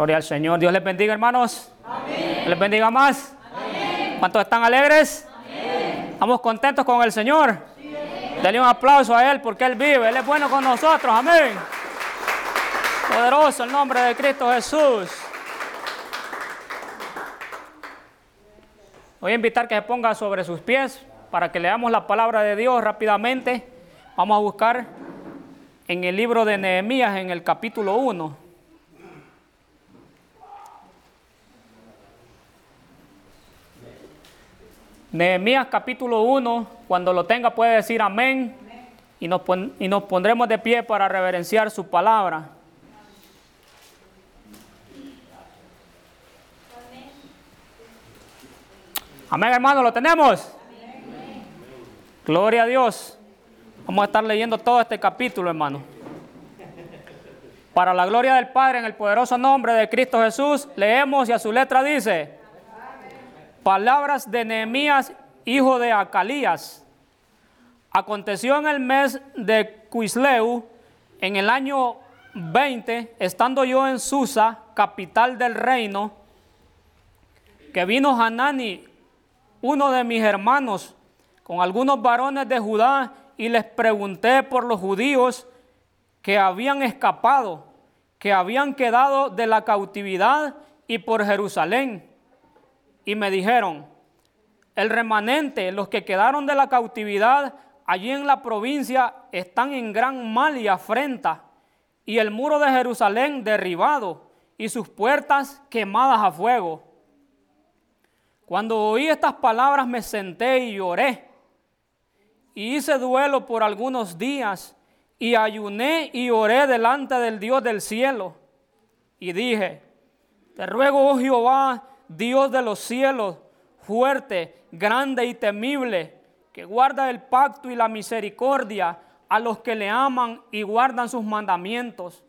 Gloria al Señor. Dios les bendiga, hermanos. Les bendiga más. ¿Cuántos están alegres? Amén. ¿Estamos contentos con el Señor? Sí. Dale un aplauso a Él porque Él vive. Él es bueno con nosotros. Amén. Poderoso el nombre de Cristo Jesús. Voy a invitar que se ponga sobre sus pies para que leamos la palabra de Dios rápidamente. Vamos a buscar en el libro de Nehemías en el capítulo 1. Nehemías capítulo 1, cuando lo tenga puede decir amén y nos, y nos pondremos de pie para reverenciar su palabra. Amén, hermano, ¿lo tenemos? Gloria a Dios. Vamos a estar leyendo todo este capítulo, hermano. Para la gloria del Padre, en el poderoso nombre de Cristo Jesús, leemos y a su letra dice, palabras de Nehemías, hijo de Acalías. Aconteció en el mes de Cuisleu, en el año 20, estando yo en Susa, capital del reino, que vino Hanani, uno de mis hermanos, con algunos varones de Judá, y les pregunté por los judíos que habían escapado, que habían quedado de la cautividad y por Jerusalén y me dijeron, el remanente, los que quedaron de la cautividad allí en la provincia, están en gran mal y afrenta, y el muro de Jerusalén derribado, y sus puertas quemadas a fuego. Cuando oí estas palabras me senté y lloré, y hice duelo por algunos días, y ayuné y oré delante del Dios del cielo, y dije, te ruego, oh Jehová, Dios de los cielos, fuerte, grande y temible, que guarda el pacto y la misericordia a los que le aman y guardan sus mandamientos.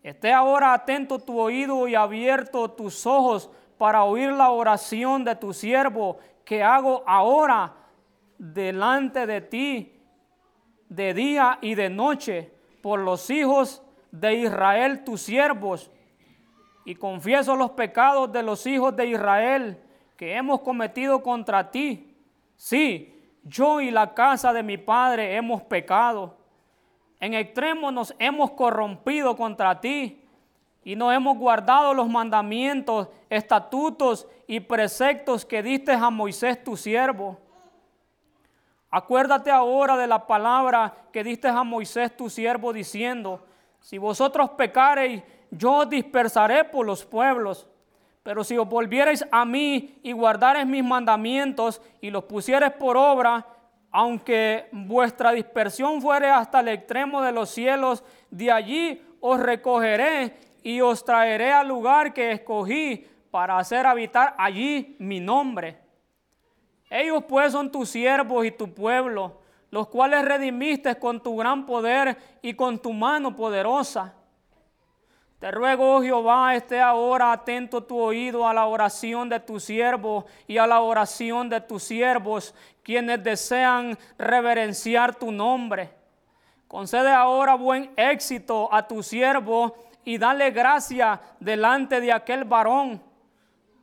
Esté ahora atento tu oído y abierto tus ojos para oír la oración de tu siervo que hago ahora delante de ti de día y de noche por los hijos de Israel tus siervos y confieso los pecados de los hijos de Israel que hemos cometido contra ti. Sí, yo y la casa de mi padre hemos pecado. En extremo nos hemos corrompido contra ti y no hemos guardado los mandamientos, estatutos y preceptos que diste a Moisés tu siervo. Acuérdate ahora de la palabra que diste a Moisés tu siervo diciendo, si vosotros pecareis, yo dispersaré por los pueblos. Pero si os volviereis a mí y guardareis mis mandamientos y los pusiereis por obra, aunque vuestra dispersión fuere hasta el extremo de los cielos, de allí os recogeré y os traeré al lugar que escogí para hacer habitar allí mi nombre. Ellos pues son tus siervos y tu pueblo, los cuales redimiste con tu gran poder y con tu mano poderosa. Te ruego, oh Jehová, esté ahora atento tu oído a la oración de tu siervo y a la oración de tus siervos, quienes desean reverenciar tu nombre. Concede ahora buen éxito a tu siervo y dale gracia delante de aquel varón,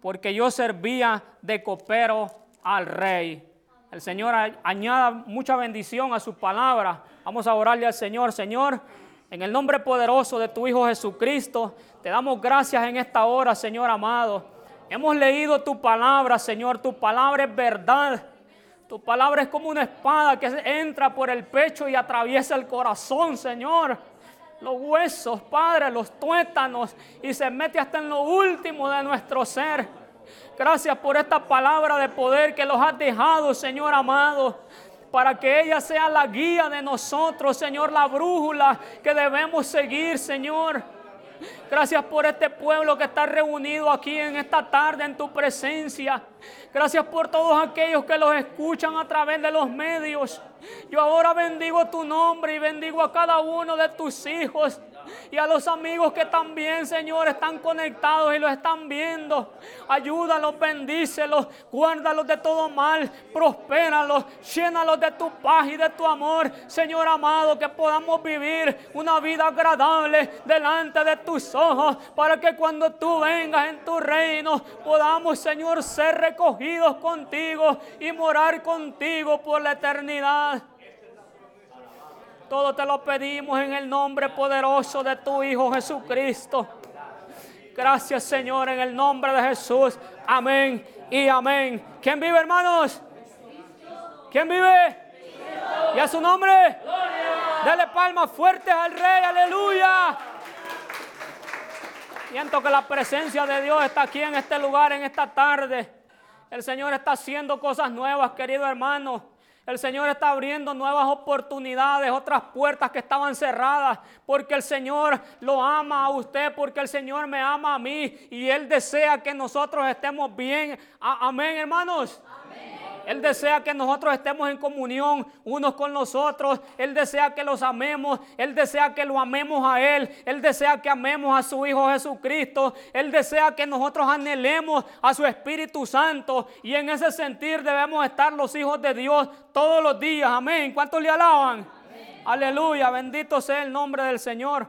porque yo servía de copero al rey. El Señor añada mucha bendición a su palabra. Vamos a orarle al Señor, Señor. En el nombre poderoso de tu Hijo Jesucristo, te damos gracias en esta hora, Señor amado. Hemos leído tu palabra, Señor. Tu palabra es verdad. Tu palabra es como una espada que entra por el pecho y atraviesa el corazón, Señor. Los huesos, Padre, los tuétanos y se mete hasta en lo último de nuestro ser. Gracias por esta palabra de poder que los has dejado, Señor amado para que ella sea la guía de nosotros, Señor, la brújula que debemos seguir, Señor. Gracias por este pueblo que está reunido aquí en esta tarde en tu presencia. Gracias por todos aquellos que los escuchan a través de los medios. Yo ahora bendigo tu nombre y bendigo a cada uno de tus hijos. Y a los amigos que también, Señor, están conectados y lo están viendo. Ayúdalos, bendícelos, guárdalos de todo mal, prospéralos, llénalos de tu paz y de tu amor. Señor amado, que podamos vivir una vida agradable delante de tus ojos para que cuando tú vengas en tu reino podamos, Señor, ser recogidos contigo y morar contigo por la eternidad. Todo te lo pedimos en el nombre poderoso de tu Hijo Jesucristo. Gracias Señor en el nombre de Jesús. Amén y amén. ¿Quién vive hermanos? ¿Quién vive? ¿Y a su nombre? Dele palmas fuertes al Rey. Aleluya. Siento que la presencia de Dios está aquí en este lugar, en esta tarde. El Señor está haciendo cosas nuevas, querido hermano. El Señor está abriendo nuevas oportunidades, otras puertas que estaban cerradas, porque el Señor lo ama a usted, porque el Señor me ama a mí y Él desea que nosotros estemos bien. Amén, hermanos. Él desea que nosotros estemos en comunión unos con los otros. Él desea que los amemos. Él desea que lo amemos a Él. Él desea que amemos a su Hijo Jesucristo. Él desea que nosotros anhelemos a su Espíritu Santo. Y en ese sentir debemos estar los hijos de Dios todos los días. Amén. ¿Cuántos le alaban? Aleluya. Bendito sea el nombre del Señor.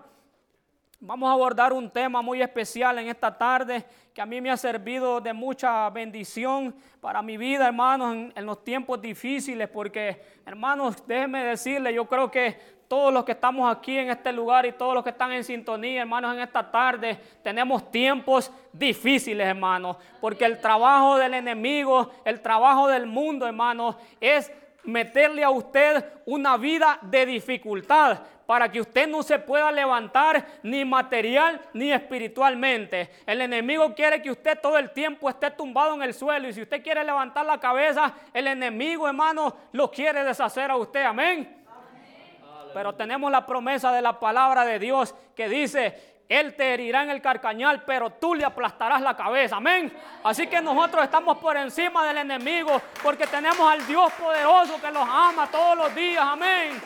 Vamos a abordar un tema muy especial en esta tarde que a mí me ha servido de mucha bendición para mi vida, hermanos, en, los tiempos difíciles, porque, hermanos, déjenme decirle, yo creo que todos los que estamos aquí en este lugar y todos los que están en sintonía, hermanos, en esta tarde, tenemos tiempos difíciles, hermanos, porque el trabajo del enemigo, el trabajo del mundo, hermanos, es meterle a usted una vida de dificultad para que usted no se pueda levantar ni material ni espiritualmente. El enemigo quiere que usted todo el tiempo esté tumbado en el suelo y si usted quiere levantar la cabeza, el enemigo, hermano, lo quiere deshacer a usted. Amén. Pero tenemos la promesa de la palabra de Dios que dice, él te herirá en el carcañal, pero tú le aplastarás la cabeza. Amén. Así que nosotros estamos por encima del enemigo porque tenemos al Dios poderoso que los ama todos los días. Amén.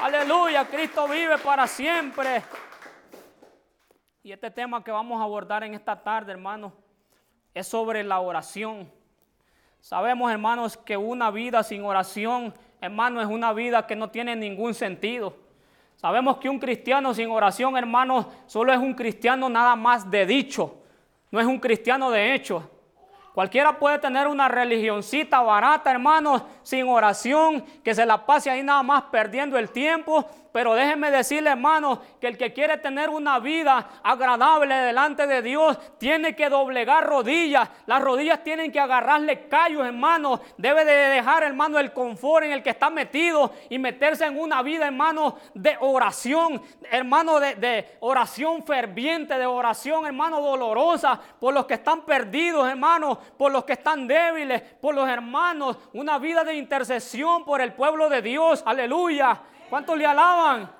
Aleluya. Cristo vive para siempre. Y este tema que vamos a abordar en esta tarde, hermanos, es sobre la oración. Sabemos, hermanos, que una vida sin oración, hermano, es una vida que no tiene ningún sentido. Sabemos que un cristiano sin oración, hermanos, solo es un cristiano nada más de dicho, no es un cristiano de hecho. Cualquiera puede tener una religioncita barata, hermanos, sin oración, que se la pase ahí nada más perdiendo el tiempo, pero déjenme decirle, hermanos, que el que quiere tener una vida agradable delante de Dios tiene que doblegar rodillas. Las rodillas tienen que agarrarle callos, hermanos. Debe de dejar, hermano, el confort en el que está metido y meterse en una vida, hermano, de oración, hermano, de, de oración ferviente, de oración, hermano, dolorosa por los que están perdidos, hermano, por los que están débiles, por los hermanos. Una vida de intercesión por el pueblo de Dios. Aleluya. ¿Cuántos le alaban?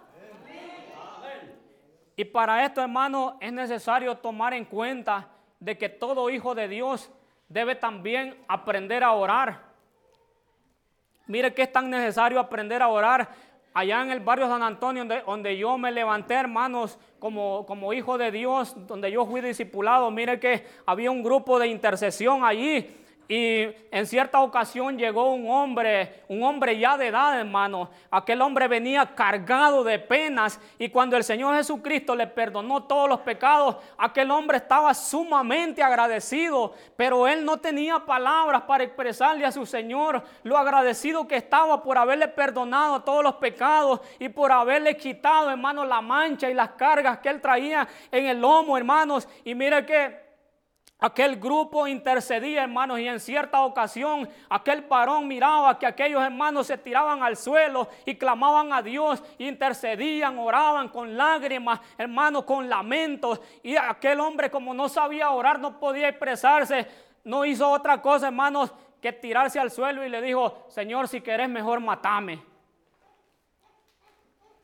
Y para esto, hermano, es necesario tomar en cuenta de que todo hijo de Dios debe también aprender a orar. Mire que es tan necesario aprender a orar. Allá en el barrio San Antonio, donde, donde yo me levanté, hermanos, como, como hijo de Dios, donde yo fui discipulado, mire que había un grupo de intercesión allí y en cierta ocasión llegó un hombre, un hombre ya de edad, hermano. Aquel hombre venía cargado de penas y cuando el Señor Jesucristo le perdonó todos los pecados, aquel hombre estaba sumamente agradecido, pero él no tenía palabras para expresarle a su Señor lo agradecido que estaba por haberle perdonado todos los pecados y por haberle quitado, hermano, la mancha y las cargas que él traía en el lomo, hermanos. Y mire que Aquel grupo intercedía, hermanos, y en cierta ocasión aquel varón miraba que aquellos hermanos se tiraban al suelo y clamaban a Dios, intercedían, oraban con lágrimas, hermanos, con lamentos. Y aquel hombre, como no sabía orar, no podía expresarse, no hizo otra cosa, hermanos, que tirarse al suelo y le dijo, Señor, si querés mejor matame.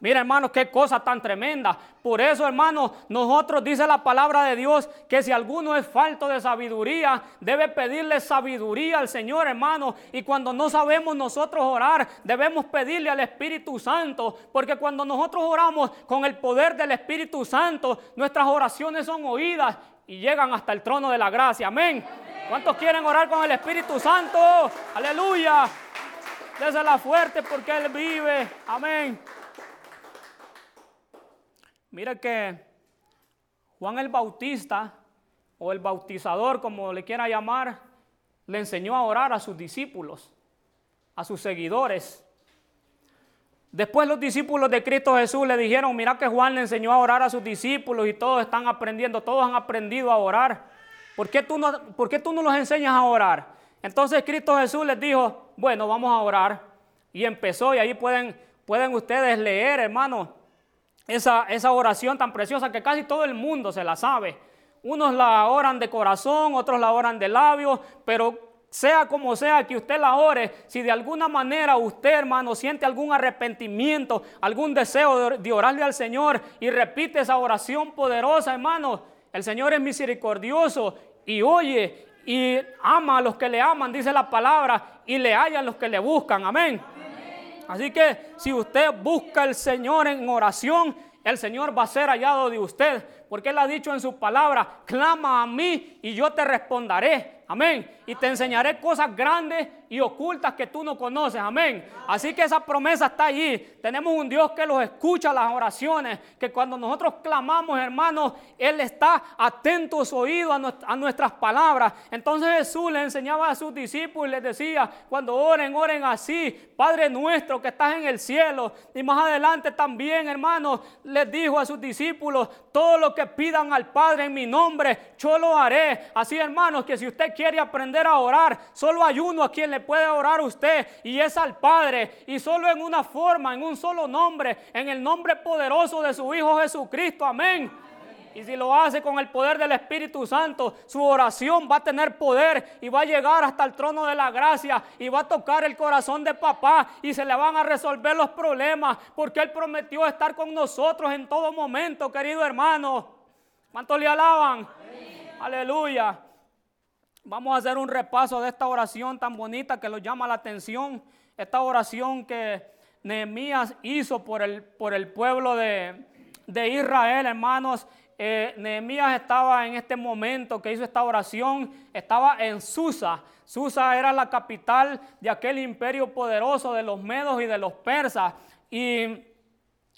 Mira, hermanos, qué cosa tan tremenda. Por eso, hermanos, nosotros dice la palabra de Dios que si alguno es falto de sabiduría, debe pedirle sabiduría al Señor, hermano. Y cuando no sabemos nosotros orar, debemos pedirle al Espíritu Santo. Porque cuando nosotros oramos con el poder del Espíritu Santo, nuestras oraciones son oídas y llegan hasta el trono de la gracia. Amén. ¿Cuántos quieren orar con el Espíritu Santo? Aleluya. Désela fuerte porque Él vive. Amén. Mira que Juan el Bautista, o el bautizador, como le quiera llamar, le enseñó a orar a sus discípulos, a sus seguidores. Después los discípulos de Cristo Jesús le dijeron, mira que Juan le enseñó a orar a sus discípulos y todos están aprendiendo, todos han aprendido a orar. ¿Por qué tú no, por qué tú no los enseñas a orar? Entonces Cristo Jesús les dijo, bueno, vamos a orar. Y empezó y ahí pueden, pueden ustedes leer, hermanos, esa, esa oración tan preciosa que casi todo el mundo se la sabe. Unos la oran de corazón, otros la oran de labios, pero sea como sea que usted la ore, si de alguna manera usted, hermano, siente algún arrepentimiento, algún deseo de orarle al Señor y repite esa oración poderosa, hermano, el Señor es misericordioso y oye y ama a los que le aman, dice la palabra, y le halla a los que le buscan. Amén. Así que si usted busca al Señor en oración, el Señor va a ser hallado de usted, porque Él ha dicho en su palabra, clama a mí y yo te responderé. Amén. Y te enseñaré cosas grandes y ocultas que tú no conoces. Amén. Así que esa promesa está allí. Tenemos un Dios que los escucha las oraciones. Que cuando nosotros clamamos, hermanos, Él está atento a su oído a, nuestras palabras. Entonces Jesús le enseñaba a sus discípulos y les decía, cuando oren, oren así. Padre nuestro que estás en el cielo. Y más adelante también, hermanos, les dijo a sus discípulos, todo lo que pidan al Padre en mi nombre, yo lo haré. Así, hermanos, que si usted quiere aprender a orar, solo hay uno a quien le puede orar usted y es al Padre. Y solo en una forma, en un solo nombre, en el nombre poderoso de su Hijo Jesucristo. Amén. Y si lo hace con el poder del Espíritu Santo, su oración va a tener poder y va a llegar hasta el trono de la gracia y va a tocar el corazón de papá y se le van a resolver los problemas porque Él prometió estar con nosotros en todo momento, querido hermano. ¿Cuántos le alaban? Aleluya. Vamos a hacer un repaso de esta oración tan bonita que lo llama la atención. Esta oración que Nehemías hizo por el, por el pueblo de, Israel, hermanos. Eh, Nehemías estaba en este momento que hizo esta oración, estaba en Susa. Susa era la capital de aquel imperio poderoso de los medos y de los persas. Y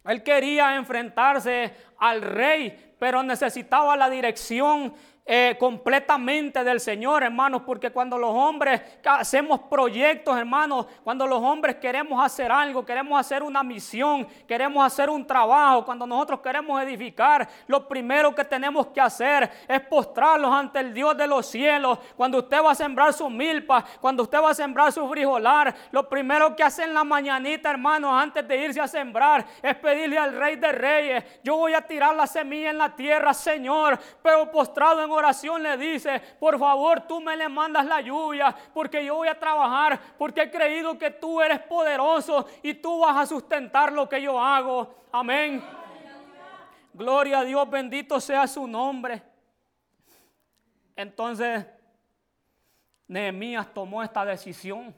él quería enfrentarse al rey, pero necesitaba la dirección eh, completamente del Señor, hermanos, porque cuando los hombres hacemos proyectos, hermanos, cuando los hombres queremos hacer algo, queremos hacer una misión, queremos hacer un trabajo, cuando nosotros queremos edificar, lo primero que tenemos que hacer es postrarlos ante el Dios de los cielos. Cuando usted va a sembrar su milpa, cuando usted va a sembrar su frijolar, lo primero que hace en la mañanita, hermanos, antes de irse a sembrar, es pedirle al Rey de Reyes, yo voy a tirar la semilla en la tierra, Señor, pero postrado en oración le dice, por favor tú me le mandas la lluvia porque yo voy a trabajar, porque he creído que tú eres poderoso y tú vas a sustentar lo que yo hago. Amén. Gloria a Dios, bendito sea su nombre. Entonces, Nehemías tomó esta decisión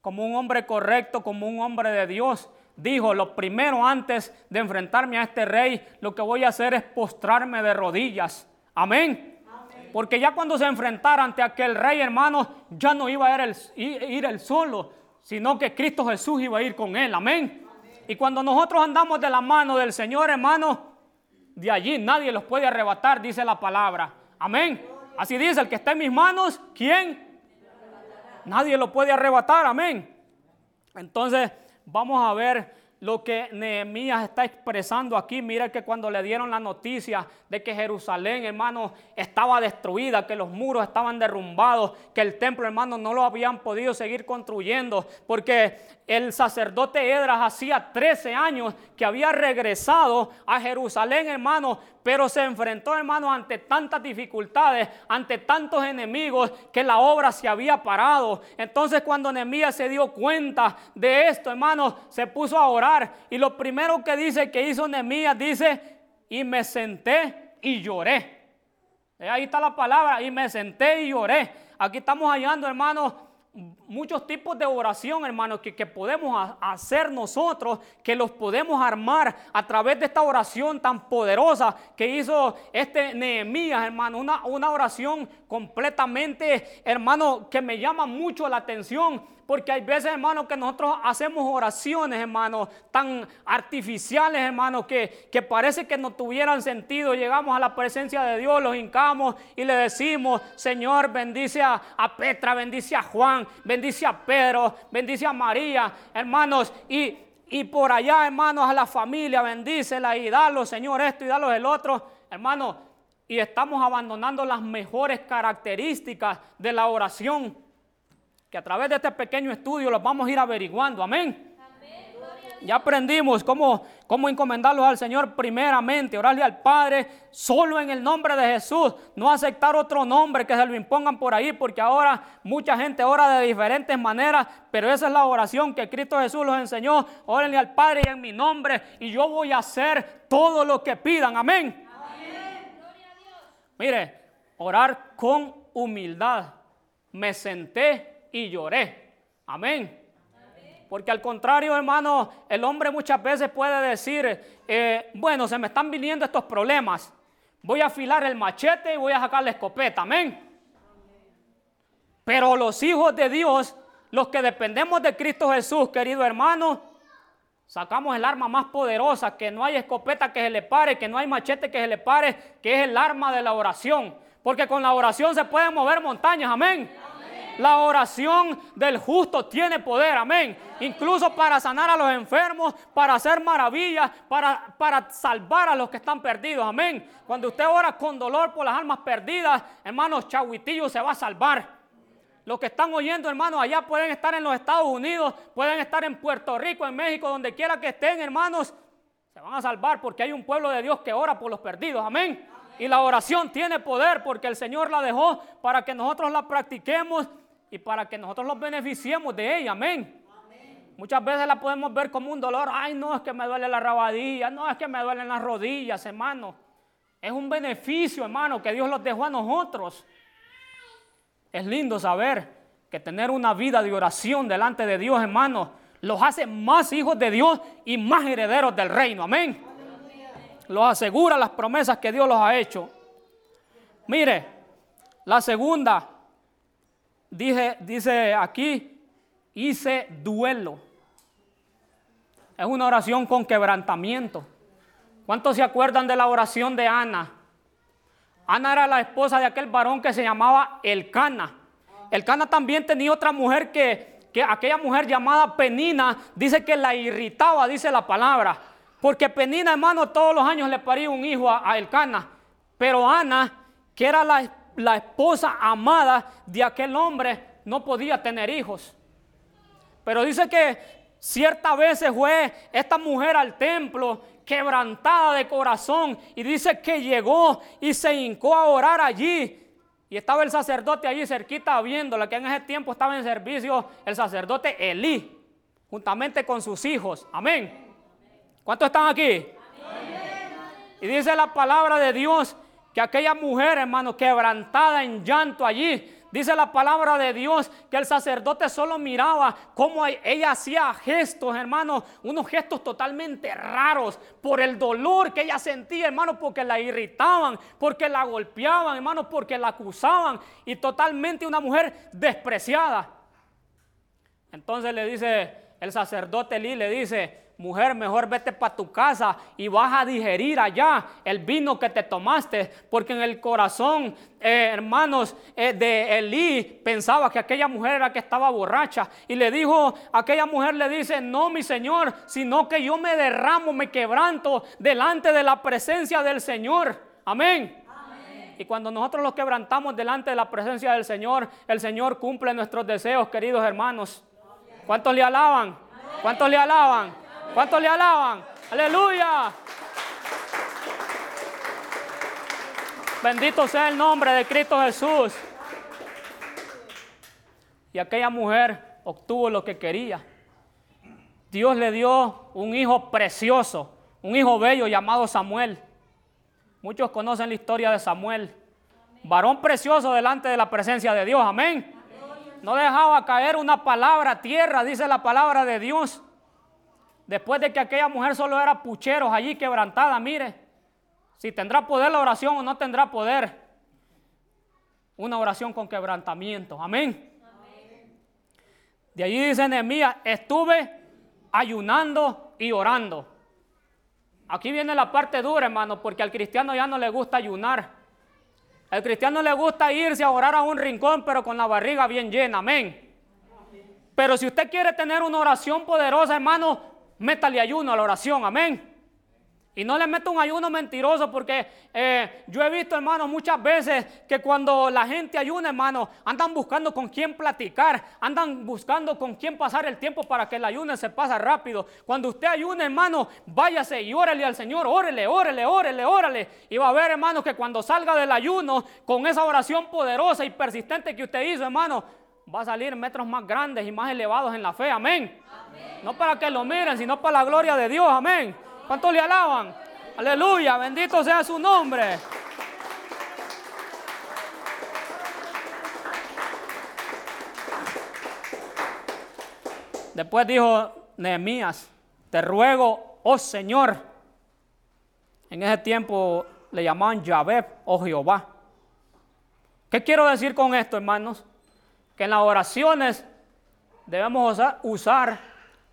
como un hombre correcto, como un hombre de Dios. Dijo, lo primero antes de enfrentarme a este rey, lo que voy a hacer es postrarme de rodillas. Amén. Porque ya cuando se enfrentara ante aquel rey, hermano, ya no iba a ir él, ir solo, sino que Cristo Jesús iba a ir con él. Amén. Y cuando nosotros andamos de la mano del Señor, hermano, de allí nadie los puede arrebatar, dice la palabra. Amén. Así dice, el que está en mis manos, ¿quién? Nadie lo puede arrebatar. Amén. Entonces, vamos a ver lo que Nehemías está expresando aquí. Mira que cuando le dieron la noticia de que Jerusalén, hermano, estaba destruida, que los muros estaban derrumbados, que el templo, hermano, no lo habían podido seguir construyendo, porque el sacerdote Edras hacía 13 años que había regresado a Jerusalén, hermano, pero se enfrentó, hermano, ante tantas dificultades, ante tantos enemigos, que la obra se había parado. Entonces, cuando Nehemías se dio cuenta de esto, hermano, se puso a orar Y lo primero que dice que hizo Nehemías dice, y me senté y lloré. Eh, ahí está la palabra, y me senté y lloré. Aquí estamos hallando, hermanos, muchos tipos de oración, hermanos, que, podemos hacer nosotros, que los podemos armar a través de esta oración tan poderosa que hizo este Nehemías, hermano. Una, una oración completamente, hermano, que me llama mucho la atención porque hay veces, hermano, que nosotros hacemos oraciones, hermano, tan artificiales, hermano, que, que parece que no tuvieran sentido. Llegamos a la presencia de Dios, los hincamos y le decimos, Señor, bendice a, Petra, bendice a Juan, bendice a Pedro, bendice a María, hermanos, y, y por allá, hermanos, a la familia, bendícela y dalo, Señor, esto y dalo el otro, hermano. Y estamos abandonando las mejores características de la oración que a través de este pequeño estudio los vamos a ir averiguando. Amén. Ya aprendimos cómo, cómo encomendarlos al Señor primeramente, orarle al Padre solo en el nombre de Jesús, no aceptar otro nombre que se lo impongan por ahí, porque ahora mucha gente ora de diferentes maneras, pero esa es la oración que Cristo Jesús los enseñó. Órenle al Padre en mi nombre, y yo voy a hacer todo lo que pidan. Amén. Amén. Mire, orar con humildad. Me senté y lloré. Amén. Porque al contrario, hermano, el hombre muchas veces puede decir, eh, bueno, se me están viniendo estos problemas. Voy a afilar el machete y voy a sacar la escopeta. Amén. Pero los hijos de Dios, los que dependemos de Cristo Jesús, querido hermano, sacamos el arma más poderosa, que no hay escopeta que se le pare, que no hay machete que se le pare, que es el arma de la oración. Porque con la oración se pueden mover montañas. Amén. La oración del justo tiene poder, amén. Incluso para sanar a los enfermos, para hacer maravillas, para, para salvar a los que están perdidos, amén. Cuando usted ora con dolor por las almas perdidas, hermanos, Chahuitillo se va a salvar. Los que están oyendo, hermanos, allá pueden estar en los Estados Unidos, pueden estar en Puerto Rico, en México, donde quiera que estén, hermanos, se van a salvar porque hay un pueblo de Dios que ora por los perdidos, amén. Y la oración tiene poder porque el Señor la dejó para que nosotros la practiquemos y para que nosotros los beneficiemos de ella. Amén. Muchas veces la podemos ver como un dolor. Ay, no, es que me duele la rabadilla. No, es que me duelen las rodillas, hermano. Es un beneficio, hermano, que Dios los dejó a nosotros. Es lindo saber que tener una vida de oración delante de Dios, hermano, los hace más hijos de Dios y más herederos del reino. Amén. Los asegura las promesas que Dios los ha hecho. Mire, la segunda dice aquí, hice duelo. Es una oración con quebrantamiento. ¿Cuántos se acuerdan de la oración de Ana? Ana era la esposa de aquel varón que se llamaba Elcana. Elcana también tenía otra mujer que, que aquella mujer llamada Penina, dice que la irritaba, dice la palabra. Porque Penina, hermano, todos los años le paría un hijo a, a Elcana. Pero Ana, que era la esposa, la esposa amada de aquel hombre no podía tener hijos. Pero dice que cierta vez se fue esta mujer al templo quebrantada de corazón y dice que llegó y se hincó a orar allí. Y estaba el sacerdote allí cerquita viéndola, que en ese tiempo estaba en servicio el sacerdote Elí, juntamente con sus hijos. Amén. ¿Cuántos están aquí? Y dice la palabra de Dios que aquella mujer, hermano, quebrantada en llanto allí, dice la palabra de Dios que el sacerdote solo miraba cómo ella hacía gestos, hermano, unos gestos totalmente raros por el dolor que ella sentía, hermano, porque la irritaban, porque la golpeaban, hermano, porque la acusaban y totalmente una mujer despreciada. Entonces le dice el sacerdote Lee, le dice, mujer, mejor vete para tu casa y vas a digerir allá el vino que te tomaste, porque en el corazón, eh, hermanos, eh, de Elí pensaba que aquella mujer era que estaba borracha y le dijo, aquella mujer le dice, no mi Señor, sino que yo me derramo, me quebranto delante de la presencia del Señor. Amén. Y cuando nosotros los quebrantamos delante de la presencia del Señor, el Señor cumple nuestros deseos, queridos hermanos. ¿Cuántos le alaban? ¿Cuántos le alaban? ¿Cuántos le alaban? Aleluya. Bendito sea el nombre de Cristo Jesús. Y aquella mujer obtuvo lo que quería. Dios le dio un hijo precioso, un hijo bello llamado Samuel. Muchos conocen la historia de Samuel. Varón precioso delante de la presencia de Dios. Amén. No dejaba caer una palabra tierra, dice la palabra de Dios. Después de que aquella mujer solo era pucheros allí quebrantada, mire, si tendrá poder la oración o no tendrá poder. Una oración con quebrantamiento. Amén. De allí dice Nehemías, estuve ayunando y orando. Aquí viene la parte dura, hermano, porque al cristiano ya no le gusta ayunar. Al cristiano le gusta irse a orar a un rincón, pero con la barriga bien llena. Amén. Pero si usted quiere tener una oración poderosa, hermano, métale ayuno a la oración. Amén. Y no le meto un ayuno mentiroso porque eh, yo he visto, hermano, muchas veces que cuando la gente ayuna, hermano, andan buscando con quién platicar, andan buscando con quién pasar el tiempo para que el ayuno se pase rápido. Cuando usted ayuna, hermano, váyase y órele al Señor, órele, órele, órele, órele. Y va a ver, hermano, que cuando salga del ayuno, con esa oración poderosa y persistente que usted hizo, hermano, va a salir metros más grandes y más elevados en la fe. Amén. No para que lo miren, sino para la gloria de Dios. Amén. ¿Cuántos le alaban? Aleluya, bendito sea su nombre. Después dijo Nehemías, te ruego, oh Señor. En ese tiempo le llamaban Yahvé o oh Jehová. ¿Qué quiero decir con esto, hermanos? Que en las oraciones debemos usar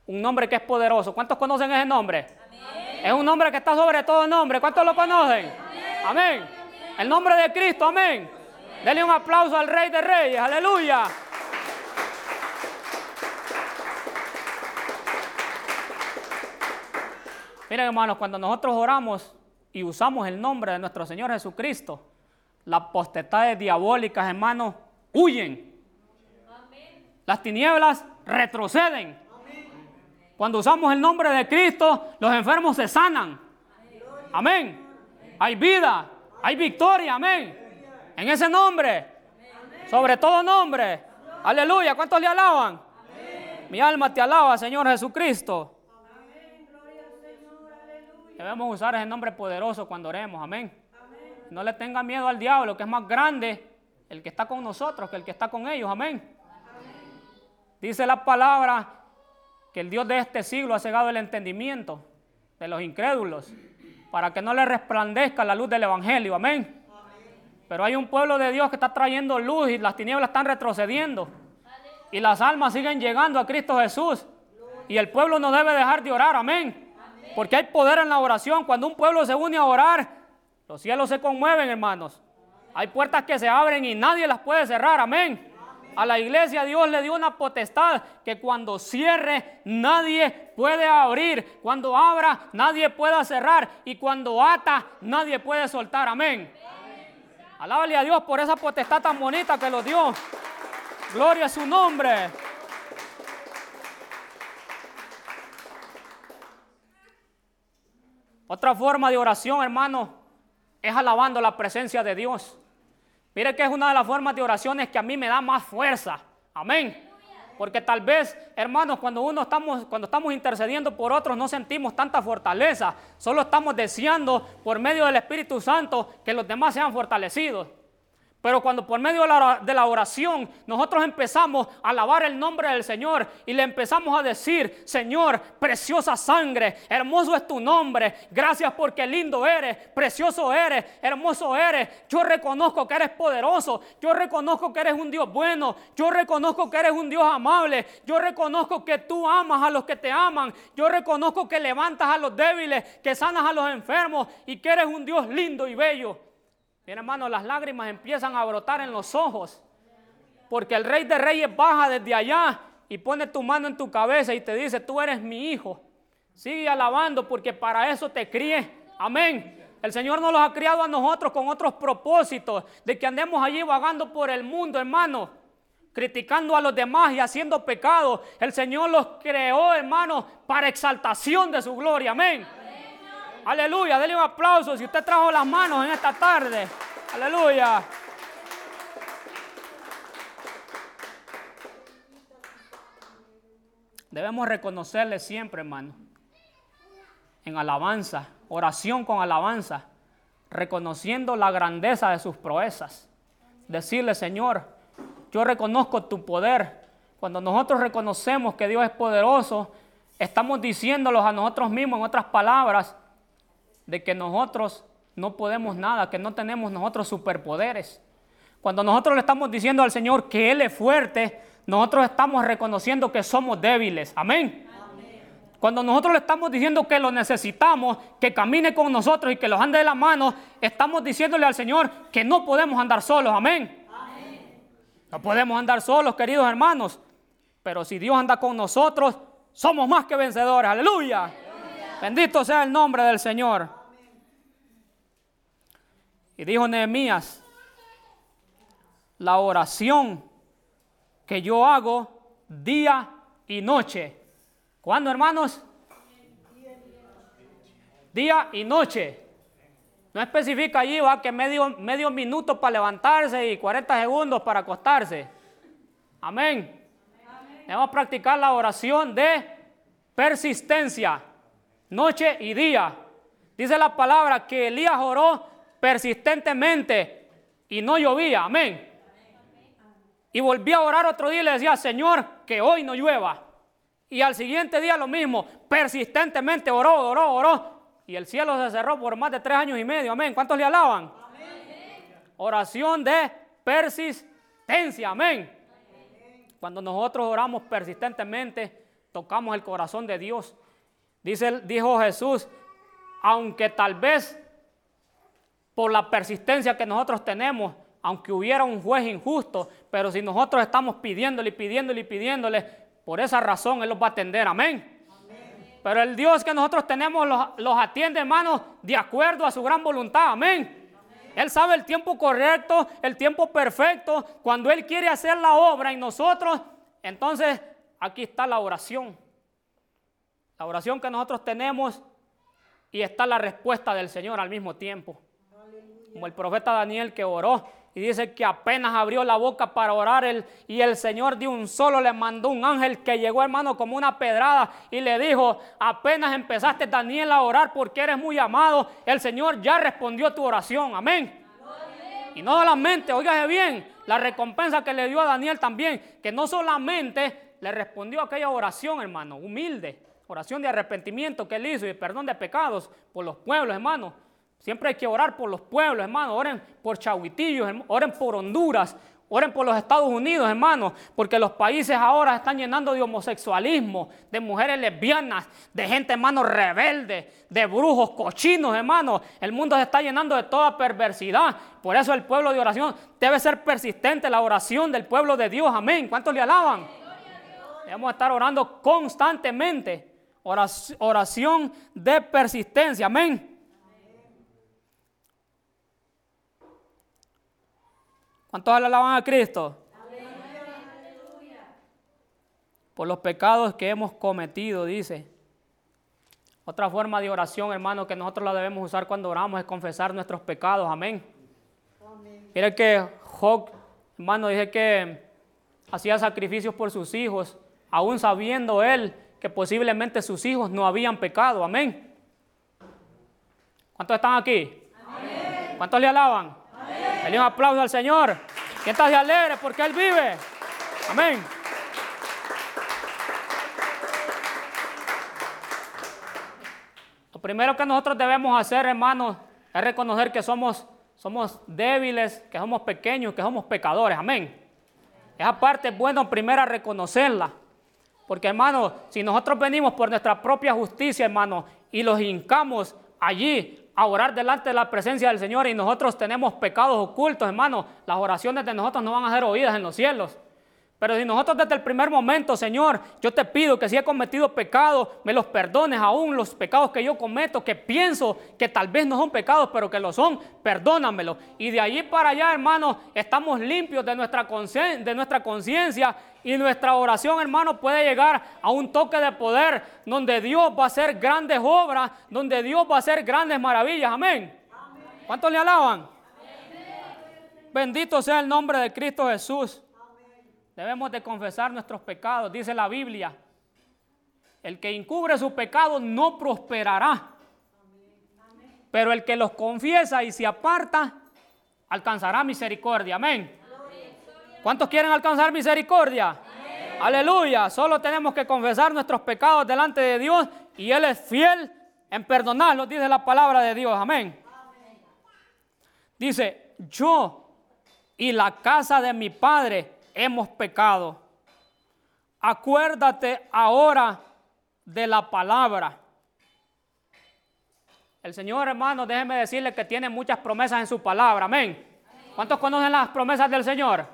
un nombre que es poderoso. ¿Cuántos conocen ese nombre? Es un nombre que está sobre todo nombre. ¿Cuántos lo conocen? Amén. El nombre de Cristo, amén. Denle un aplauso al Rey de Reyes, aleluya. Miren hermanos, cuando nosotros oramos y usamos el nombre de nuestro Señor Jesucristo, las potestades diabólicas, hermanos, huyen. Las tinieblas retroceden. Cuando usamos el nombre de Cristo, los enfermos se sanan. Amén. Hay vida, hay victoria, amén. En ese nombre, sobre todo nombre. Aleluya. ¿Cuántos le alaban? Mi alma te alaba, Señor Jesucristo. Debemos usar ese nombre poderoso cuando oremos, amén. No le tenga miedo al diablo, que es más grande el que está con nosotros que el que está con ellos, amén. Dice la palabra que el Dios de este siglo ha cegado el entendimiento de los incrédulos para que no le resplandezca la luz del Evangelio. Amén. Pero hay un pueblo de Dios que está trayendo luz y las tinieblas están retrocediendo. Y las almas siguen llegando a Cristo Jesús. Y el pueblo no debe dejar de orar. Amén. Porque hay poder en la oración. Cuando un pueblo se une a orar, los cielos se conmueven, hermanos. Hay puertas que se abren y nadie las puede cerrar. Amén. A la iglesia Dios le dio una potestad que cuando cierre nadie puede abrir, cuando abra nadie puede cerrar y cuando ata nadie puede soltar. Amén. Alábale a Dios por esa potestad tan bonita que lo dio. Gloria a su nombre. Otra forma de oración, hermano, es alabando la presencia de Dios. Mire que es una de las formas de oraciones que a mí me da más fuerza. Amén. Porque tal vez, hermanos, cuando uno estamos, cuando estamos intercediendo por otros, no sentimos tanta fortaleza. Solo estamos deseando por medio del Espíritu Santo que los demás sean fortalecidos. Pero cuando por medio de la oración nosotros empezamos a alabar el nombre del Señor y le empezamos a decir, Señor, preciosa sangre, hermoso es tu nombre, gracias porque lindo eres, precioso eres, hermoso eres, yo reconozco que eres poderoso, yo reconozco que eres un Dios bueno, yo reconozco que eres un Dios amable, yo reconozco que tú amas a los que te aman, yo reconozco que levantas a los débiles, que sanas a los enfermos y que eres un Dios lindo y bello. Bien, hermano, las lágrimas empiezan a brotar en los ojos. Porque el rey de reyes baja desde allá y pone tu mano en tu cabeza y te dice, tú eres mi hijo. Sigue alabando porque para eso te crié. Amén. El Señor nos los ha criado a nosotros con otros propósitos, de que andemos allí vagando por el mundo, hermano, criticando a los demás y haciendo pecado. El Señor los creó, hermano, para exaltación de su gloria. Amén. Aleluya, denle un aplauso si usted trajo las manos en esta tarde. Aleluya. Debemos reconocerle siempre, hermano. En alabanza, oración con alabanza, reconociendo la grandeza de sus proezas. Decirle, Señor, yo reconozco tu poder. Cuando nosotros reconocemos que Dios es poderoso, estamos diciéndolos a nosotros mismos, en otras palabras, de que nosotros no podemos nada, que no tenemos nosotros superpoderes. Cuando nosotros le estamos diciendo al Señor que Él es fuerte, nosotros estamos reconociendo que somos débiles. Amén. Cuando nosotros le estamos diciendo que lo necesitamos, que camine con nosotros y que los ande de la mano, estamos diciéndole al Señor que no podemos andar solos. Amén. No podemos andar solos, queridos hermanos. Pero si Dios anda con nosotros, somos más que vencedores. Aleluya. Bendito sea el nombre del Señor. Y dijo Nehemías, la oración que yo hago día y noche. ¿Cuándo, hermanos? Día y noche. No especifica allí, va que medio, medio minuto para levantarse y 40 segundos para acostarse. Amén. Debemos practicar la oración de persistencia, noche y día. Dice la palabra que Elías oró persistentemente y no llovía. Amén. Y volví a orar otro día y le decía, Señor, que hoy no llueva. Y al siguiente día lo mismo, persistentemente oró, oró, oró. Y el cielo se cerró por más de tres años y medio. Amén. ¿Cuántos le alaban? Oración de persistencia. Amén. Cuando nosotros oramos persistentemente, tocamos el corazón de Dios. Dice, dijo Jesús, aunque tal vez por la persistencia que nosotros tenemos, aunque hubiera un juez injusto, pero si nosotros estamos pidiéndole y pidiéndole y pidiéndole, por esa razón Él los va a atender. Amén. Pero el Dios que nosotros tenemos los, atiende, hermanos, de acuerdo a su gran voluntad. Amén. Él sabe el tiempo correcto, el tiempo perfecto. Cuando Él quiere hacer la obra en nosotros, entonces aquí está la oración. La oración que nosotros tenemos y está la respuesta del Señor al mismo tiempo. Como el profeta Daniel que oró y dice que apenas abrió la boca para orar él, y el Señor de un solo le mandó un ángel que llegó hermano como una pedrada y le dijo, apenas empezaste Daniel a orar porque eres muy amado, el Señor ya respondió tu oración. Amén. Y no solamente, oígase bien, la recompensa que le dio a Daniel también, que no solamente le respondió aquella oración, hermano, humilde, oración de arrepentimiento que él hizo y perdón de pecados por los pueblos, hermano Siempre hay que orar por los pueblos, hermano. Oren por Chahuitillos, oren por Honduras, oren por los Estados Unidos, hermano. Porque los países ahora están llenando de homosexualismo, de mujeres lesbianas, de gente, hermano, rebelde, de brujos, cochinos, hermano. El mundo se está llenando de toda perversidad. Por eso el pueblo de oración debe ser persistente, la oración del pueblo de Dios. Amén. ¿Cuántos le alaban? Debemos estar orando constantemente. Oración de persistencia. Amén. ¿Cuántos alaban a Cristo? Por los pecados que hemos cometido, dice. Otra forma de oración, hermano, que nosotros la debemos usar cuando oramos es confesar nuestros pecados. Amén. Mire que Job, hermano, dice que hacía sacrificios por sus hijos, aún sabiendo él que posiblemente sus hijos no habían pecado. Amén. ¿Cuántos están aquí? ¿Cuántos le alaban? Denle un aplauso al Señor. ¿Quién está de alegre porque Él vive? Amén. Lo primero que nosotros debemos hacer, hermanos, es reconocer que somos, somos débiles, que somos pequeños, que somos pecadores. Amén. Esa parte es bueno primero reconocerla. Porque, hermanos, si nosotros venimos por nuestra propia justicia, hermanos, y los hincamos allí a orar delante de la presencia del Señor y nosotros tenemos pecados ocultos, hermano, las oraciones de nosotros no van a ser oídas en los cielos. Pero si nosotros desde el primer momento, Señor, yo te pido que si he cometido pecados, me los perdones aún los pecados que yo cometo, que pienso que tal vez no son pecados, pero que lo son, perdónamelo. Y de allí para allá, hermano, estamos limpios de nuestra conciencia y nuestra oración, hermano, puede llegar a un toque de poder donde Dios va a hacer grandes obras, donde Dios va a hacer grandes maravillas. Amén. ¿Cuántos le alaban? Bendito sea el nombre de Cristo Jesús. Debemos de confesar nuestros pecados, dice la Biblia, El que encubre su pecado no prosperará. Pero el que los confiesa y se aparta, alcanzará misericordia. Amén. ¿Cuántos quieren alcanzar misericordia? Aleluya. Solo tenemos que confesar nuestros pecados delante de Dios y Él es fiel en perdonarlos, dice la palabra de Dios. Amén. Dice, yo y la casa de mi padre hemos pecado. Acuérdate ahora de la palabra. El Señor, hermano, déjeme decirle que tiene muchas promesas en su palabra. Amén. ¿Cuántos conocen las promesas del Señor?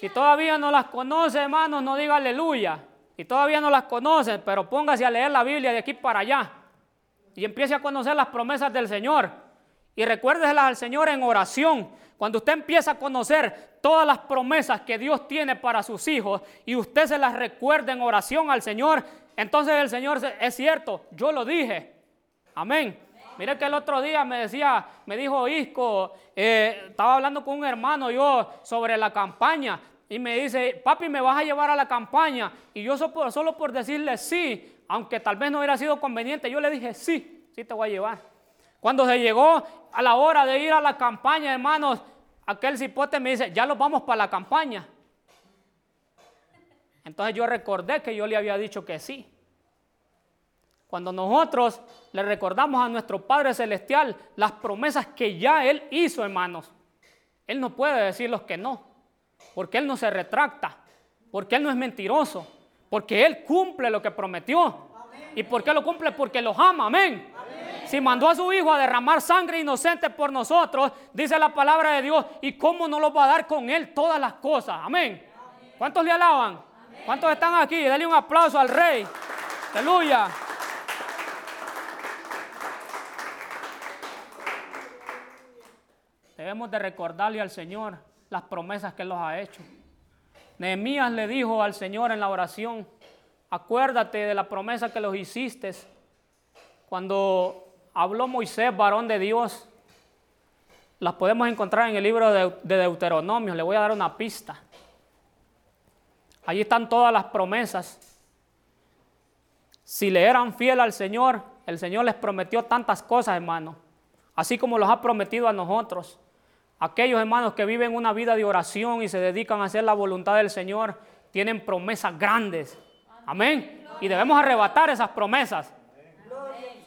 Si todavía no las conoce, hermano, no diga aleluya. Si todavía no las conoce, pero póngase a leer la Biblia de aquí para allá. Y empiece a conocer las promesas del Señor. Y recuérdeselas al Señor en oración. Cuando usted empieza a conocer todas las promesas que Dios tiene para sus hijos y usted se las recuerda en oración al Señor, entonces el Señor es cierto, yo lo dije. Amén. Mire que el otro día me decía, me dijo Isco, eh, estaba hablando con un hermano yo sobre la campaña y me dice, papi, ¿me vas a llevar a la campaña? Y yo solo solo por decirle sí, aunque tal vez no hubiera sido conveniente, yo le dije sí, sí te voy a llevar. Cuando se llegó a la hora de ir a la campaña, hermanos, aquel cipote me dice, ya los vamos para la campaña. Entonces yo recordé que yo le había dicho que sí. Cuando nosotros le recordamos a nuestro Padre Celestial las promesas que ya Él hizo, hermanos, Él no puede decirlos que no, porque Él no se retracta, porque Él no es mentiroso, porque Él cumple lo que prometió. ¿Y por qué lo cumple? Porque los ama, amén. Si mandó a su Hijo a derramar sangre inocente por nosotros, dice la palabra de Dios, ¿y cómo no lo va a dar con Él todas las cosas? Amén. ¿Cuántos le alaban? ¿Cuántos están aquí? Dale un aplauso al Rey. Aleluya. Debemos de recordarle al Señor las promesas que Él ha hecho. Nehemías le dijo al Señor en la oración, acuérdate de la promesa que los hiciste cuando habló Moisés, varón de Dios. Las podemos encontrar en el libro de, Deuteronomio. Le voy a dar una pista. Allí están todas las promesas. Si le eran fiel al Señor, el Señor les prometió tantas cosas, hermano. Así como los ha prometido a nosotros. Aquellos hermanos que viven una vida de oración y se dedican a hacer la voluntad del Señor, tienen promesas grandes. Amén. Y debemos arrebatar esas promesas.